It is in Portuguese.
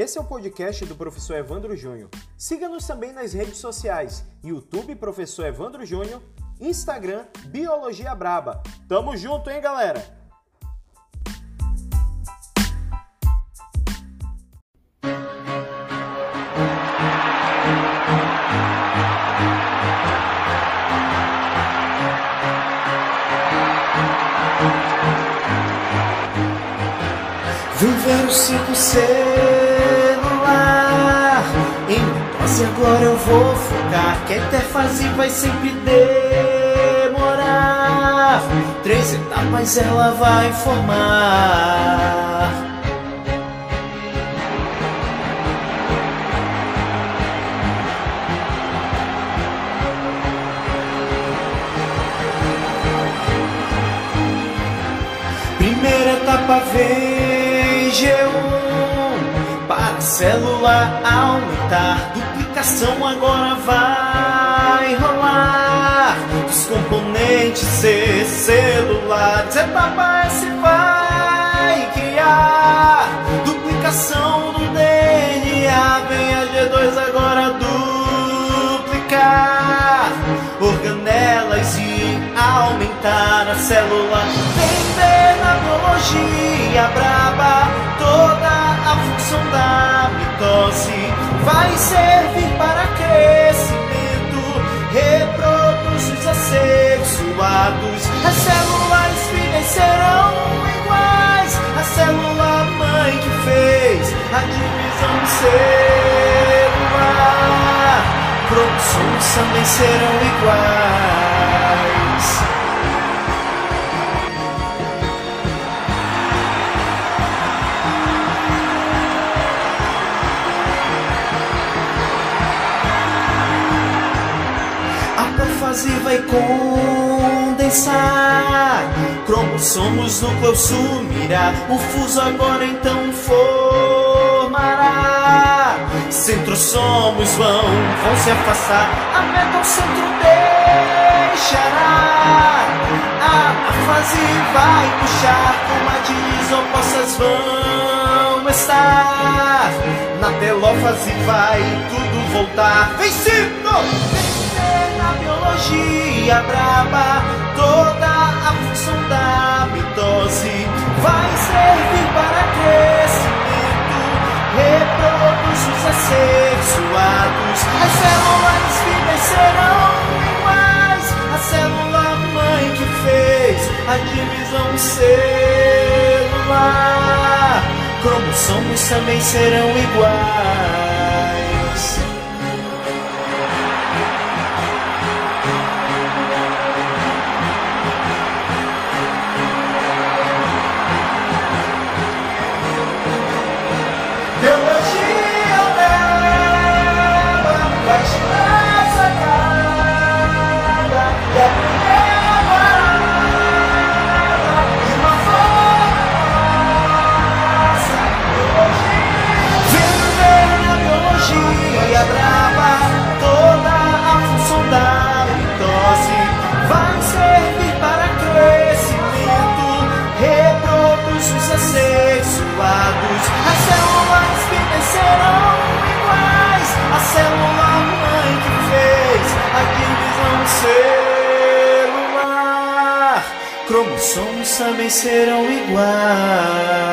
Esse é o podcast do professor Evandro Júnior. Siga-nos também nas redes sociais: YouTube Professor Evandro Júnior, Instagram Biologia Braba. Tamo junto, hein, galera? Vem ver o cinco celular Dose agora eu vou focar Que a interface vai sempre demorar. Três etapas ela vai formar. Primeira etapa vem G1 Para celular aumentar Duplicação agora vai rolar. Dos componentes C celulares. Etapa S vai criar. Duplicação do DNA Vem a G2 agora duplicar. Organelas e aumentar a célula. Vem biologia braba. Toda a função da mitose. Vai servir para crescimento Reproduz os assexuados As células filhas serão iguais A célula mãe que fez a divisão celular. Cromossomos também serão iguais A profase vai condensar. Cromossomos, núcleo sumirá O fuso agora então formará. Centrosomos vão, vão se afastar. A meta o centro deixará. A, a fase vai puxar Como a opostas vão estar. Na telófase vai tudo voltar. Vencido! Na biologia braba Toda a função da mitose Vai servir para crescimento Reproduz os assexuados As células filhas serão iguais A célula mãe que fez a divisão celular. Cromossomos também serão iguais celular Cromossomos também serão iguais